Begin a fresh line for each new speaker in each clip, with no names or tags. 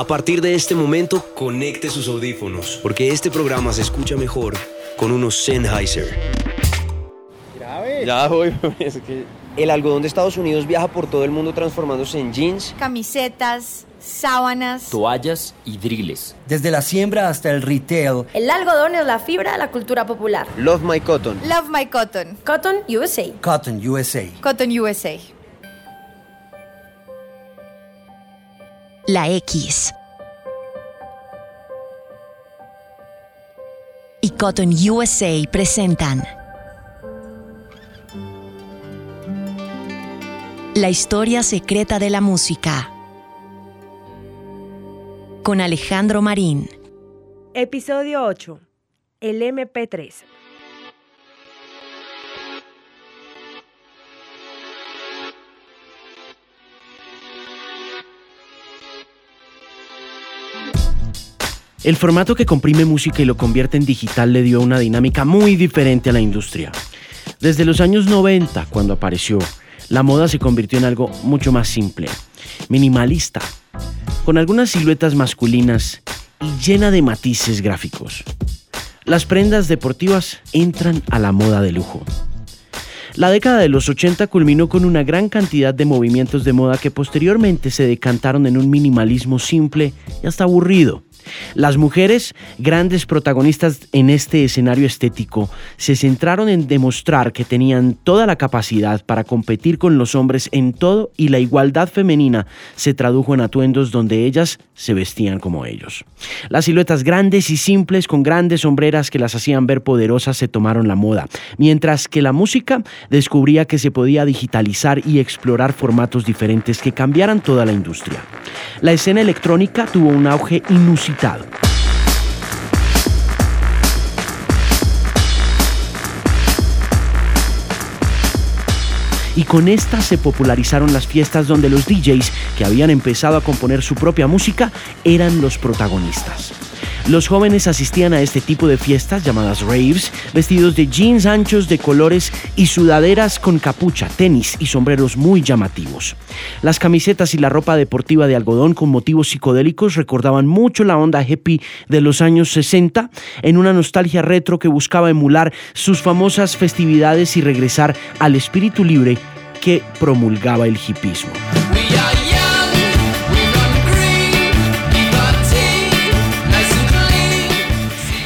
A partir de este momento, conecte sus audífonos, porque este programa se escucha mejor con unos Sennheiser.
Ya voy, es que
El algodón de Estados Unidos viaja por todo el mundo transformándose en jeans.
Camisetas, sábanas.
toallas y driles.
Desde la siembra hasta el retail,
El algodón es la fibra de la cultura popular.
Love My Cotton.
Love My Cotton.
Cotton USA.
Cotton USA.
Cotton USA.
La X. Y Cotton USA presentan La historia secreta de la música con Alejandro Marín.
Episodio 8. El MP3.
El formato que comprime música y lo convierte en digital le dio una dinámica muy diferente a la industria. Desde los años 90, cuando apareció, la moda se convirtió en algo mucho más simple, minimalista, con algunas siluetas masculinas y llena de matices gráficos. Las prendas deportivas entran a la moda de lujo. La década de los 80 culminó con una gran cantidad de movimientos de moda que posteriormente se decantaron en un minimalismo simple y hasta aburrido. Las mujeres, grandes protagonistas en este escenario estético, se centraron en demostrar que tenían toda la capacidad para competir con los hombres en todo y la igualdad femenina se tradujo en atuendos donde ellas se vestían como ellos. Las siluetas grandes y simples con grandes sombreras que las hacían ver poderosas se tomaron la moda, mientras que la música descubría que se podía digitalizar y explorar formatos diferentes que cambiaran toda la industria. La escena electrónica tuvo un auge inusitado. Y con esta se popularizaron las fiestas donde los DJs que habían empezado a componer su propia música eran los protagonistas. Los jóvenes asistían a este tipo de fiestas llamadas raves, vestidos de jeans anchos de colores y sudaderas con capucha, tenis y sombreros muy llamativos. Las camisetas y la ropa deportiva de algodón con motivos psicodélicos recordaban mucho la onda hippie de los años 60, en una nostalgia retro que buscaba emular sus famosas festividades y regresar al espíritu libre que promulgaba el hippismo.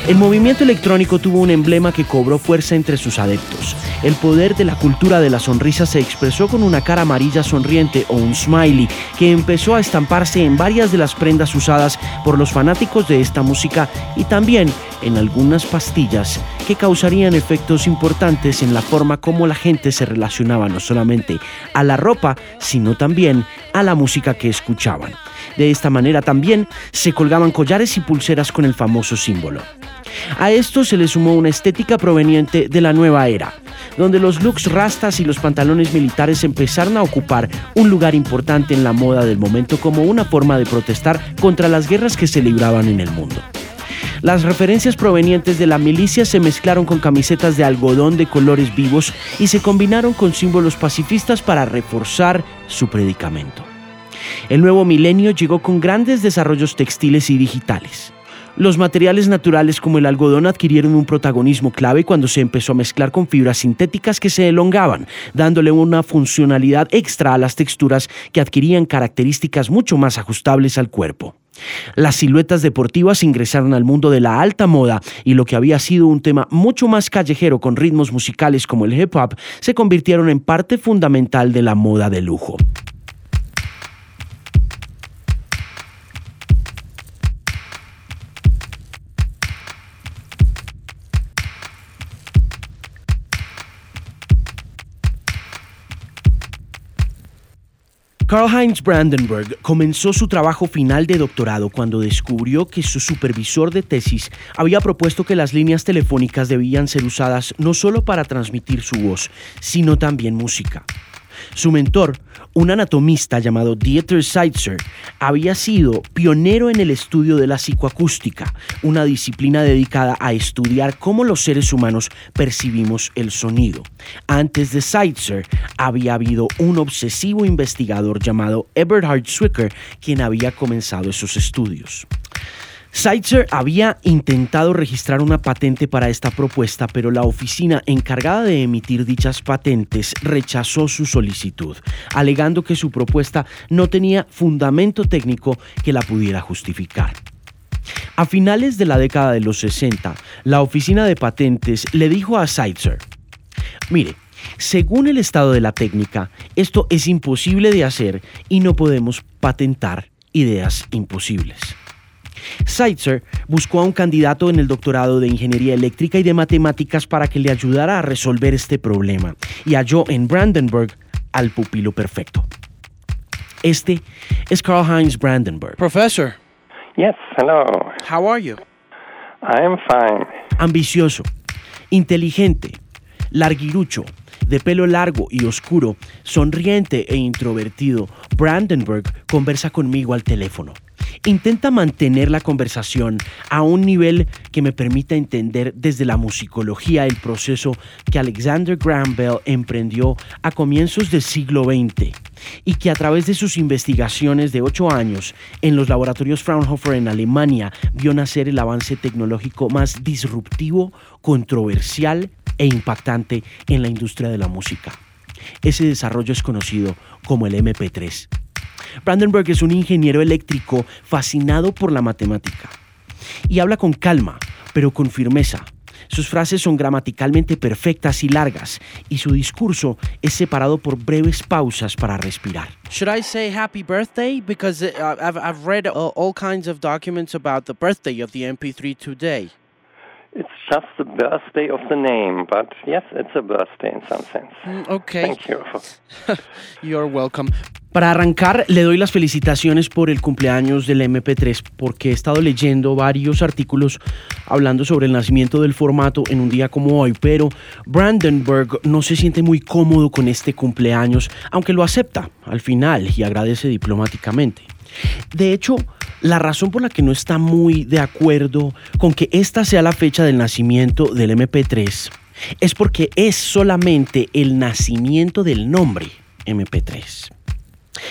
El movimiento electrónico tuvo un emblema que cobró fuerza entre sus adeptos. El poder de la cultura de la sonrisa se expresó con una cara amarilla sonriente o un smiley que empezó a estamparse en varias de las prendas usadas por los fanáticos de esta música y también en algunas pastillas que causarían efectos importantes en la forma como la gente se relacionaba no solamente a la ropa, sino también a la música que escuchaban. De esta manera también se colgaban collares y pulseras con el famoso símbolo. A esto se le sumó una estética proveniente de la nueva era, donde los looks rastas y los pantalones militares empezaron a ocupar un lugar importante en la moda del momento como una forma de protestar contra las guerras que se libraban en el mundo. Las referencias provenientes de la milicia se mezclaron con camisetas de algodón de colores vivos y se combinaron con símbolos pacifistas para reforzar su predicamento. El nuevo milenio llegó con grandes desarrollos textiles y digitales. Los materiales naturales como el algodón adquirieron un protagonismo clave cuando se empezó a mezclar con fibras sintéticas que se elongaban, dándole una funcionalidad extra a las texturas que adquirían características mucho más ajustables al cuerpo. Las siluetas deportivas ingresaron al mundo de la alta moda y lo que había sido un tema mucho más callejero con ritmos musicales como el hip hop se convirtieron en parte fundamental de la moda de lujo. Karl-Heinz Brandenburg comenzó su trabajo final de doctorado cuando descubrió que su supervisor de tesis había propuesto que las líneas telefónicas debían ser usadas no solo para transmitir su voz, sino también música. Su mentor, un anatomista llamado Dieter Seitzer, había sido pionero en el estudio de la psicoacústica, una disciplina dedicada a estudiar cómo los seres humanos percibimos el sonido. Antes de Seitzer, había habido un obsesivo investigador llamado Eberhard Zwicker, quien había comenzado esos estudios. Seitzer había intentado registrar una patente para esta propuesta, pero la oficina encargada de emitir dichas patentes rechazó su solicitud, alegando que su propuesta no tenía fundamento técnico que la pudiera justificar. A finales de la década de los 60, la oficina de patentes le dijo a Seitzer, mire, según el estado de la técnica, esto es imposible de hacer y no podemos patentar ideas imposibles. Seitzer buscó a un candidato en el doctorado de Ingeniería Eléctrica y de Matemáticas para que le ayudara a resolver este problema y halló en Brandenburg al pupilo perfecto. Este es Karl Heinz Brandenburg.
Professor.
Yes, hello.
How are you?
I am fine.
Ambicioso, inteligente, larguirucho, de pelo largo y oscuro, sonriente e introvertido, Brandenburg conversa conmigo al teléfono. Intenta mantener la conversación a un nivel que me permita entender desde la musicología el proceso que Alexander Graham Bell emprendió a comienzos del siglo XX y que a través de sus investigaciones de ocho años en los laboratorios Fraunhofer en Alemania vio nacer el avance tecnológico más disruptivo, controversial e impactante en la industria de la música. Ese desarrollo es conocido como el MP3. Brandenburg es un ingeniero eléctrico fascinado por la matemática y habla con calma, pero con firmeza. Sus frases son gramaticalmente perfectas y largas, y su discurso es separado por breves pausas para respirar.
Should I say happy birthday? Because uh, I've, I've read uh, all kinds of documents about the birthday of the MP3 today.
It's just the birthday of the name, but yes, it's a birthday in some sense.
Mm, okay.
Thank you.
You're welcome.
Para arrancar, le doy las felicitaciones por el cumpleaños del MP3 porque he estado leyendo varios artículos hablando sobre el nacimiento del formato en un día como hoy, pero Brandenburg no se siente muy cómodo con este cumpleaños, aunque lo acepta al final y agradece diplomáticamente. De hecho, la razón por la que no está muy de acuerdo con que esta sea la fecha del nacimiento del MP3 es porque es solamente el nacimiento del nombre MP3.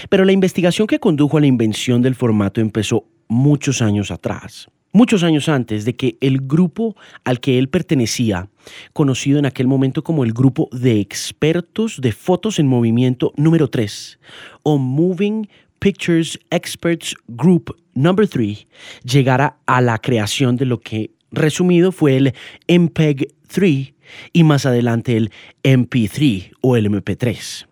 Pero la investigación que condujo a la invención del formato empezó muchos años atrás, muchos años antes de que el grupo al que él pertenecía, conocido en aquel momento como el grupo de expertos de fotos en movimiento número 3 o Moving Pictures Experts Group Number 3, llegara a la creación de lo que resumido fue el MPEG 3 y más adelante el MP3 o el MP3.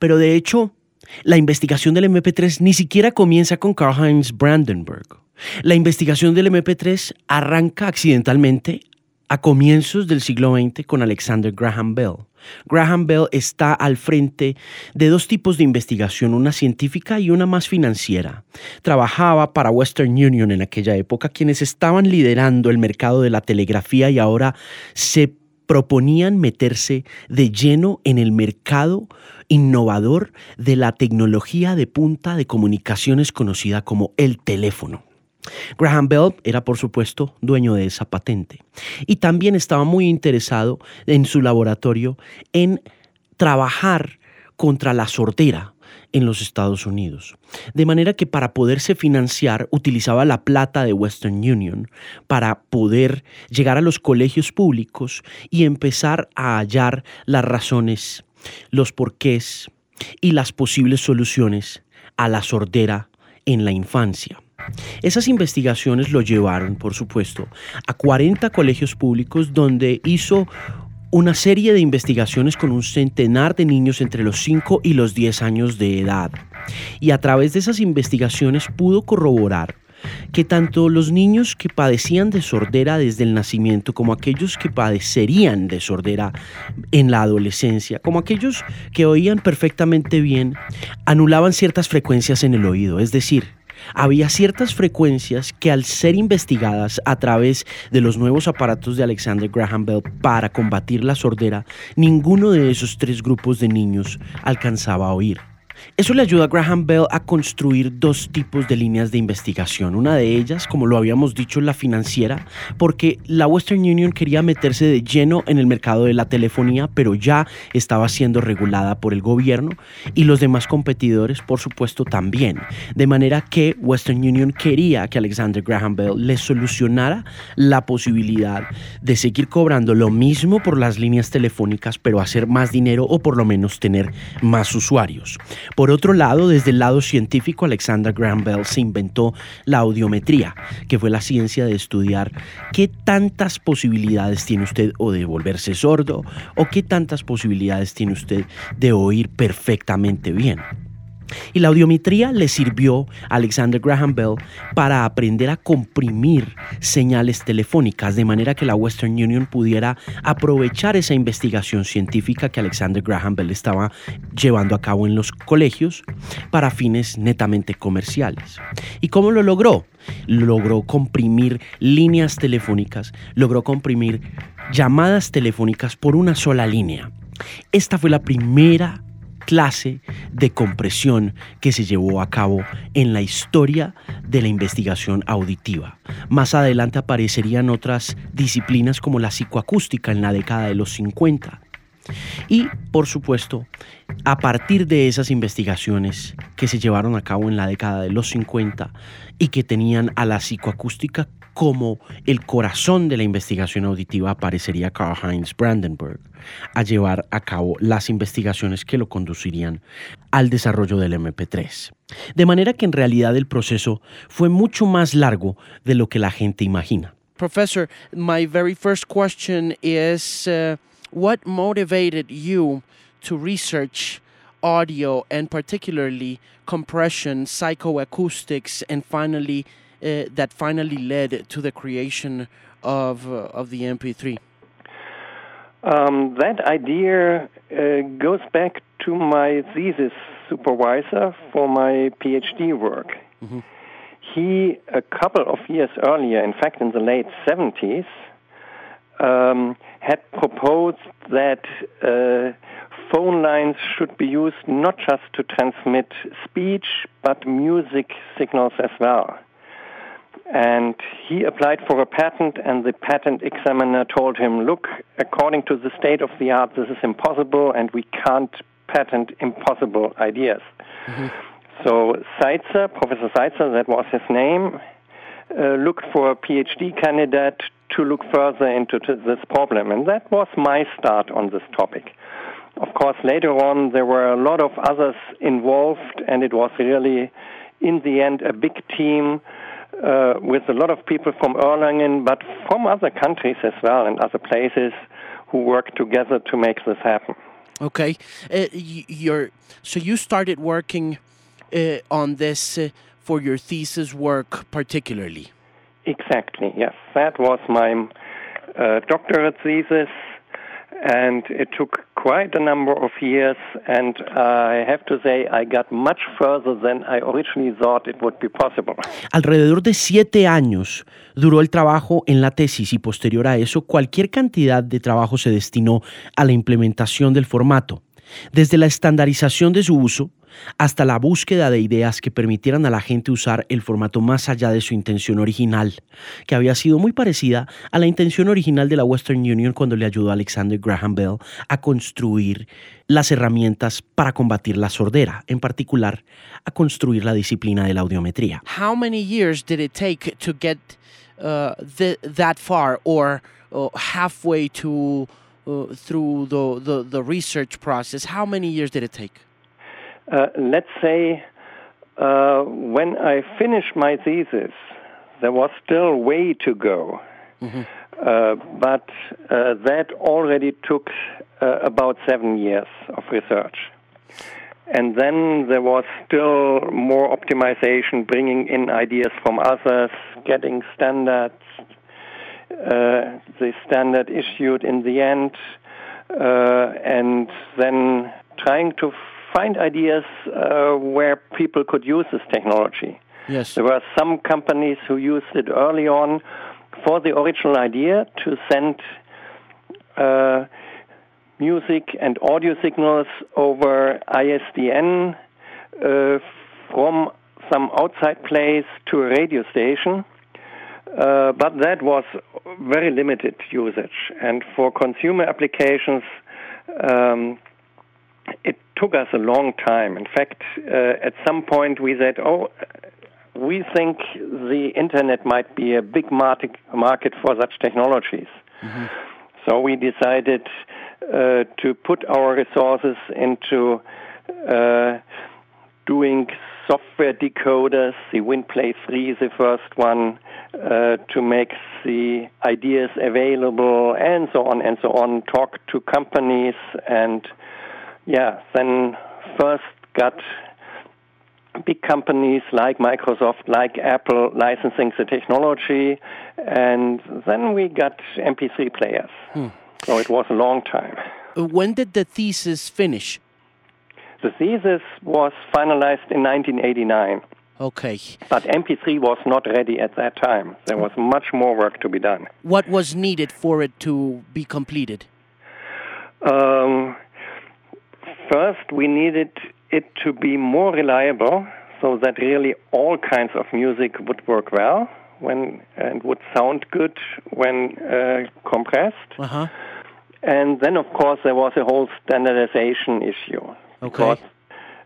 Pero de hecho, la investigación del MP3 ni siquiera comienza con Karl-Heinz Brandenburg. La investigación del MP3 arranca accidentalmente a comienzos del siglo XX con Alexander Graham Bell. Graham Bell está al frente de dos tipos de investigación, una científica y una más financiera. Trabajaba para Western Union en aquella época, quienes estaban liderando el mercado de la telegrafía y ahora se proponían meterse de lleno en el mercado innovador de la tecnología de punta de comunicaciones conocida como el teléfono. Graham Bell era, por supuesto, dueño de esa patente y también estaba muy interesado en su laboratorio en trabajar contra la sordera en los Estados Unidos. De manera que para poderse financiar utilizaba la plata de Western Union para poder llegar a los colegios públicos y empezar a hallar las razones, los porqués y las posibles soluciones a la sordera en la infancia. Esas investigaciones lo llevaron, por supuesto, a 40 colegios públicos donde hizo una serie de investigaciones con un centenar de niños entre los 5 y los 10 años de edad. Y a través de esas investigaciones pudo corroborar que tanto los niños que padecían de sordera desde el nacimiento como aquellos que padecerían de sordera en la adolescencia, como aquellos que oían perfectamente bien, anulaban ciertas frecuencias en el oído, es decir, había ciertas frecuencias que al ser investigadas a través de los nuevos aparatos de Alexander Graham Bell para combatir la sordera, ninguno de esos tres grupos de niños alcanzaba a oír. Eso le ayuda a Graham Bell a construir dos tipos de líneas de investigación. Una de ellas, como lo habíamos dicho, la financiera, porque la Western Union quería meterse de lleno en el mercado de la telefonía, pero ya estaba siendo regulada por el gobierno y los demás competidores, por supuesto, también. De manera que Western Union quería que Alexander Graham Bell le solucionara la posibilidad de seguir cobrando lo mismo por las líneas telefónicas, pero hacer más dinero o por lo menos tener más usuarios. Por otro lado, desde el lado científico, Alexander Graham Bell se inventó la audiometría, que fue la ciencia de estudiar qué tantas posibilidades tiene usted o de volverse sordo o qué tantas posibilidades tiene usted de oír perfectamente bien. Y la audiometría le sirvió a Alexander Graham Bell para aprender a comprimir señales telefónicas de manera que la Western Union pudiera aprovechar esa investigación científica que Alexander Graham Bell estaba llevando a cabo en los colegios para fines netamente comerciales. ¿Y cómo lo logró? Logró comprimir líneas telefónicas, logró comprimir llamadas telefónicas por una sola línea. Esta fue la primera clase de compresión que se llevó a cabo en la historia de la investigación auditiva. Más adelante aparecerían otras disciplinas como la psicoacústica en la década de los 50. Y, por supuesto, a partir de esas investigaciones que se llevaron a cabo en la década de los 50 y que tenían a la psicoacústica como el corazón de la investigación auditiva aparecería Karl Heinz Brandenburg a llevar a cabo las investigaciones que lo conducirían al desarrollo del MP3. De manera que en realidad el proceso fue mucho más largo de lo que la gente imagina.
Professor, my very first question is uh, what motivated you to research audio and particularly compression, psychoacoustics, and finally uh, that finally led to the creation of uh, of the MP3?
Um, that idea uh, goes back to my thesis supervisor for my PhD work. Mm-hmm. He, a couple of years earlier, in fact, in the late 70s, um, had proposed that uh, phone lines should be used not just to transmit speech, but music signals as well. And he applied for a patent, and the patent examiner told him, Look, according to the state of the art, this is impossible, and we can't patent impossible ideas. Mm-hmm. So Seitzer, Professor Seitzer, that was his name, uh, looked for a PhD candidate to look further into this problem. And that was my start on this topic. Of course, later on, there were a lot of others involved, and it was really, in the end, a big team uh, with a lot of people from Erlangen, but from other countries as well and other places who work together to make this happen.
Okay, uh, you're so you started working uh, on this uh, for your thesis work particularly.
Exactly. Yes, that was my uh, doctorate thesis, and it took quite a number of years. And I have to say, I got much further than I originally thought it would be possible.
Alrededor de siete años duró el trabajo en la tesis y posterior a eso, cualquier cantidad de trabajo se destinó a la implementación del formato. Desde la estandarización de su uso, hasta la búsqueda de ideas que permitieran a la gente usar el formato más allá de su intención original, que había sido muy parecida a la intención original de la Western Union cuando le ayudó Alexander Graham Bell a construir las herramientas para combatir la sordera, en particular a construir la disciplina de la audiometría.
How many years did it take to get uh, that far uh, halfway to uh, through the, the, the research process? How many years did it take?
Uh, let's say uh, when I finished my thesis, there was still way to go. Mm-hmm. Uh, but uh, that already took uh, about seven years of research. And then there was still more optimization, bringing in ideas from others, getting standards, the standard issued in the end, and then trying to find ideas uh, where people could use this technology.
Yes.
There were some companies who used it early on for the original idea to send uh, music and audio signals over ISDN uh, from some outside place to a radio station. Uh, but that was very limited usage. And for consumer applications, um, it took us a long time. In fact, uh, at some point we said, oh, we think the internet might be a big market, market for such technologies. Mm-hmm. So we decided uh, to put our resources into uh, doing software decoders. The WinPlay 3 is the first one uh, to make the ideas available, and so on and so on. Talk to companies, and yeah, then first got big companies like Microsoft, like Apple licensing the technology, and then we got MP3 players. Hmm. So it was a long time.
When did the thesis finish?
The thesis was finalized in 1989.
Okay.
But MP3 was not ready at that time. There was much more work to be done.
What was needed for it to be completed?
Um, first, we needed it to be more reliable so that really all kinds of music would work well when and would sound good when uh, compressed.
Uh-huh.
And then, of course, there was a whole standardization issue.
Okay.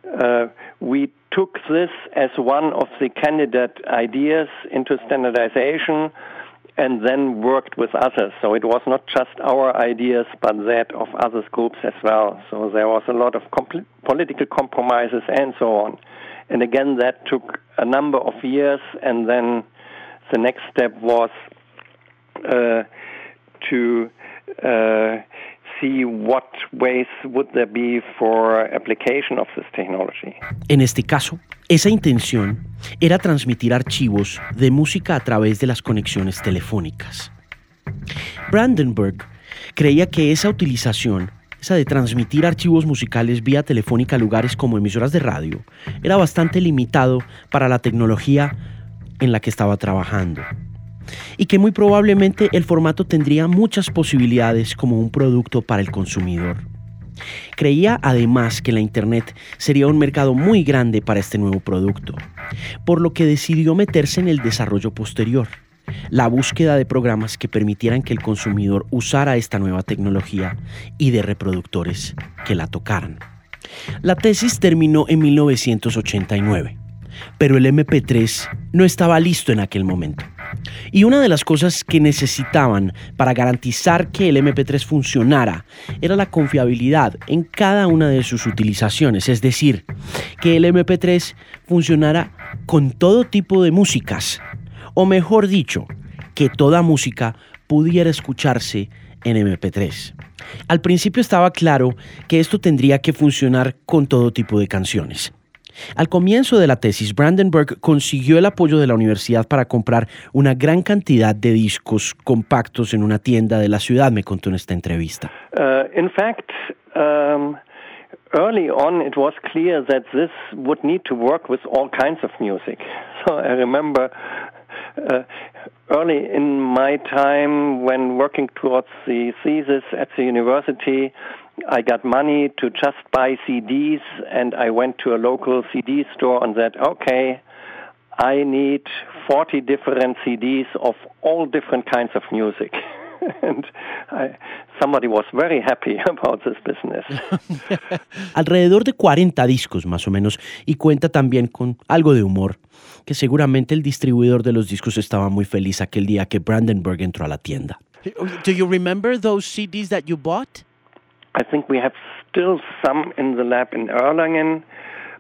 Because, uh, we took this as one of the candidate ideas into standardization and then worked with others. So it was not just our ideas, but that of other groups as well. So there was a lot of compl- political compromises and so on. And again, that took a number of years, and then the next step was uh, to uh, see what ways would there be for application of this technology.
En este caso, esa intención era transmitir archivos de música a través de las conexiones telefónicas. Brandenburg creía que esa utilización, esa de transmitir archivos musicales vía telefónica a lugares como emisoras de radio, era bastante limitado para la tecnología en la que estaba trabajando y que muy probablemente el formato tendría muchas posibilidades como un producto para el consumidor. Creía además que la Internet sería un mercado muy grande para este nuevo producto, por lo que decidió meterse en el desarrollo posterior, la búsqueda de programas que permitieran que el consumidor usara esta nueva tecnología y de reproductores que la tocaran. La tesis terminó en 1989, pero el MP3 no estaba listo en aquel momento. Y una de las cosas que necesitaban para garantizar que el MP3 funcionara era la confiabilidad en cada una de sus utilizaciones, es decir, que el MP3 funcionara con todo tipo de músicas, o mejor dicho, que toda música pudiera escucharse en MP3. Al principio estaba claro que esto tendría que funcionar con todo tipo de canciones. Al comienzo de la tesis, Brandenburg consiguió el apoyo de la universidad para comprar una gran cantidad de discos compactos en una tienda de la ciudad, me contó en esta entrevista.
Uh, in fact, um, early on it was clear that this would need to work with all kinds of music. So I remember uh, early in my time when working towards the thesis at the university, I got money to just buy CDs, and I went to a local CD store and said, okay, I need 40 different CDs of all different kinds of music. and I, somebody was very happy about this business.
Alrededor de 40 discos más o menos, y cuenta también con algo de humor, que seguramente el distribuidor de los discos estaba muy feliz aquel día que Brandenburg entró a la tienda.
Do you remember those CDs that you bought?
I think we have still some in the lab in Erlangen,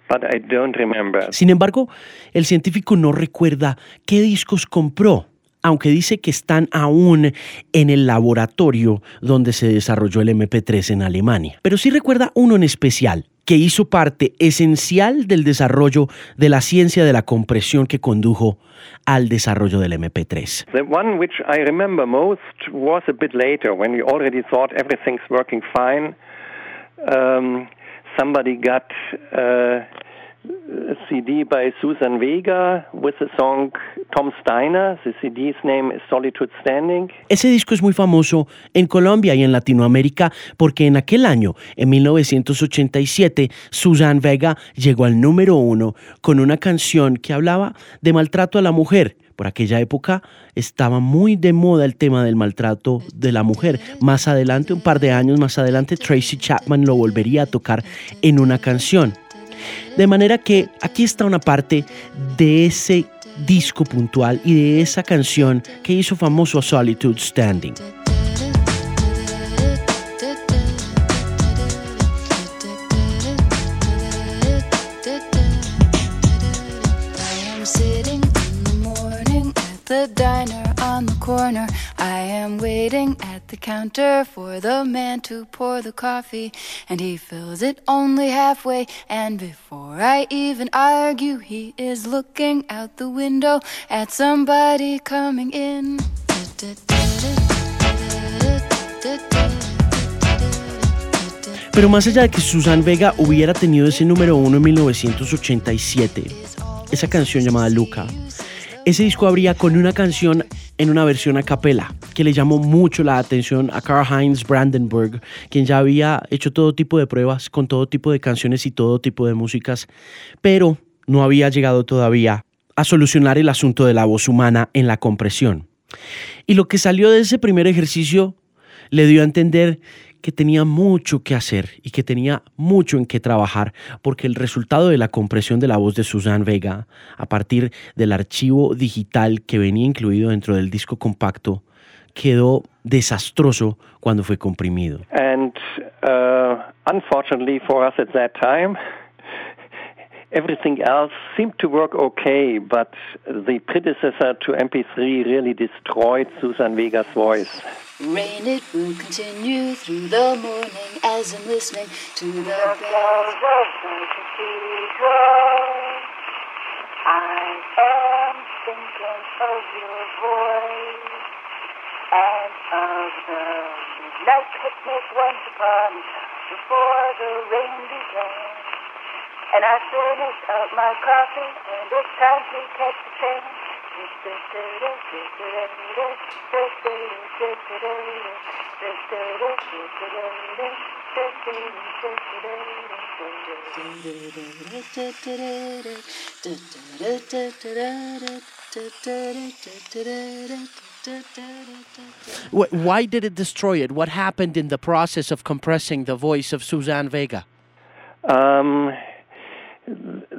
but I don't remember.
Sin embargo, el científico no recuerda qué discos compró, aunque dice que están aún en el laboratorio donde se desarrolló el MP3 en Alemania. Pero sí recuerda uno en especial, que hizo parte esencial del desarrollo de la ciencia de la compresión que condujo al desarrollo del MP3.
The one which I remember most was a bit later when we already thought everything's working fine. Um, somebody got uh, CD by Susan Vega with the song Tom Steiner. The CD's name is Solitude Standing.
Ese disco es muy famoso en Colombia y en Latinoamérica porque en aquel año, en 1987, Susan Vega llegó al número uno con una canción que hablaba de maltrato a la mujer. Por aquella época estaba muy de moda el tema del maltrato de la mujer. Más adelante, un par de años más adelante, Tracy Chapman lo volvería a tocar en una canción. De manera que aquí está una parte de ese disco puntual y de esa canción que hizo famoso a Solitude Standing.
I am waiting at the counter for the man to pour the coffee, and he fills it only halfway. And before I even argue, he is looking out the window at somebody coming in.
Pero más allá de que Susan Vega hubiera tenido ese número uno en 1987, esa canción llamada Luca, ese disco abría con una canción en una versión a capela que le llamó mucho la atención a Karl Heinz Brandenburg, quien ya había hecho todo tipo de pruebas con todo tipo de canciones y todo tipo de músicas, pero no había llegado todavía a solucionar el asunto de la voz humana en la compresión. Y lo que salió de ese primer ejercicio le dio a entender que tenía mucho que hacer y que tenía mucho en qué trabajar, porque el resultado de la compresión de la voz de Susan Vega, a partir del archivo digital que venía incluido dentro del disco compacto, quedó desastroso cuando fue comprimido.
And uh, unfortunately for us at that everything else seemed to work okay, but the predecessor to MP3 really destroyed Susan Vega's voice.
Rain, it will continue through the morning as I'm listening to the bells of the cathedral. I am thinking of your voice and of the midnight picnic once upon before the rain began. And I finish up my coffee and it's time to catch the train.
Why did it destroy it? What happened in the process of compressing the voice of Suzanne Vega?
Um,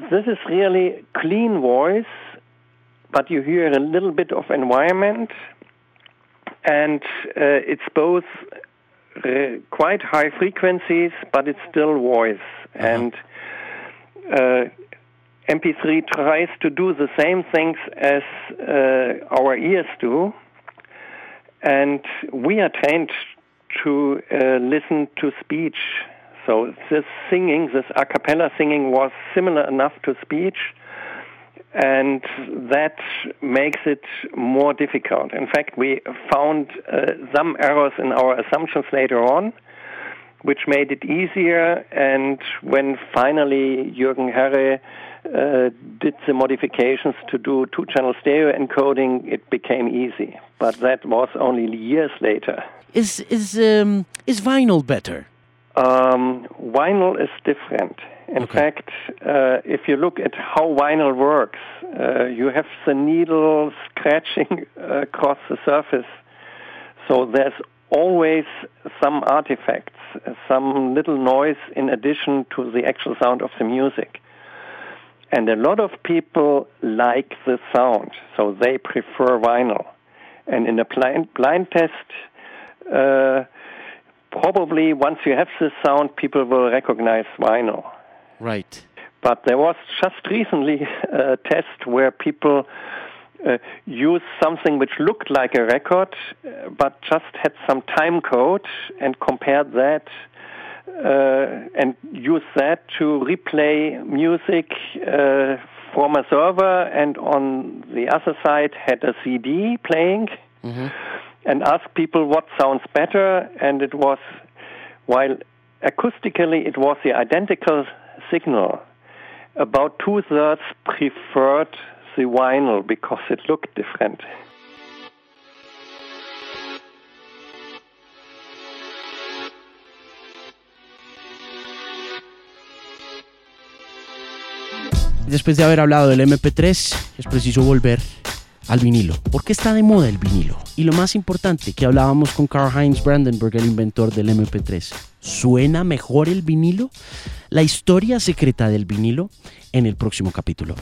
this is really clean voice but you hear a little bit of environment, and uh, it's both uh, quite high frequencies, but it's still voice. Uh-huh. And uh, MP3 tries to do the same things as uh, our ears do, and we are trained to uh, listen to speech. So this singing, this a cappella singing, was similar enough to speech and that makes it more difficult. In fact, we found uh, some errors in our assumptions later on, which made it easier. And when finally Jürgen Herre uh, did the modifications to do two channel stereo encoding, it became easy. But that was only years later.
Is, is, um, is vinyl better?
Um, vinyl is different. In okay. fact, uh, if you look at how vinyl works, uh, you have the needle scratching across the surface. So there's always some artifacts, some little noise in addition to the actual sound of the music. And a lot of people like the sound, so they prefer vinyl. And in a blind, blind test, uh, probably once you have this sound, people will recognize vinyl.
Right.
But there was just recently a test where people uh, used something which looked like a record, uh, but just had some time code and compared that uh, and used that to replay music uh, from a server, and on the other side had a CD playing, mm-hmm. And asked people what sounds better, and it was while acoustically it was the identical signal. about two thirds preferred the vinyl because it looked different.
Después de haber hablado del MP3, es preciso volver al vinilo. ¿Por qué está de moda el vinilo? Y lo más importante, que hablábamos con Karl Heinz Brandenburg, el inventor del MP3. ¿Suena mejor el vinilo? La historia secreta del vinilo en el próximo capítulo.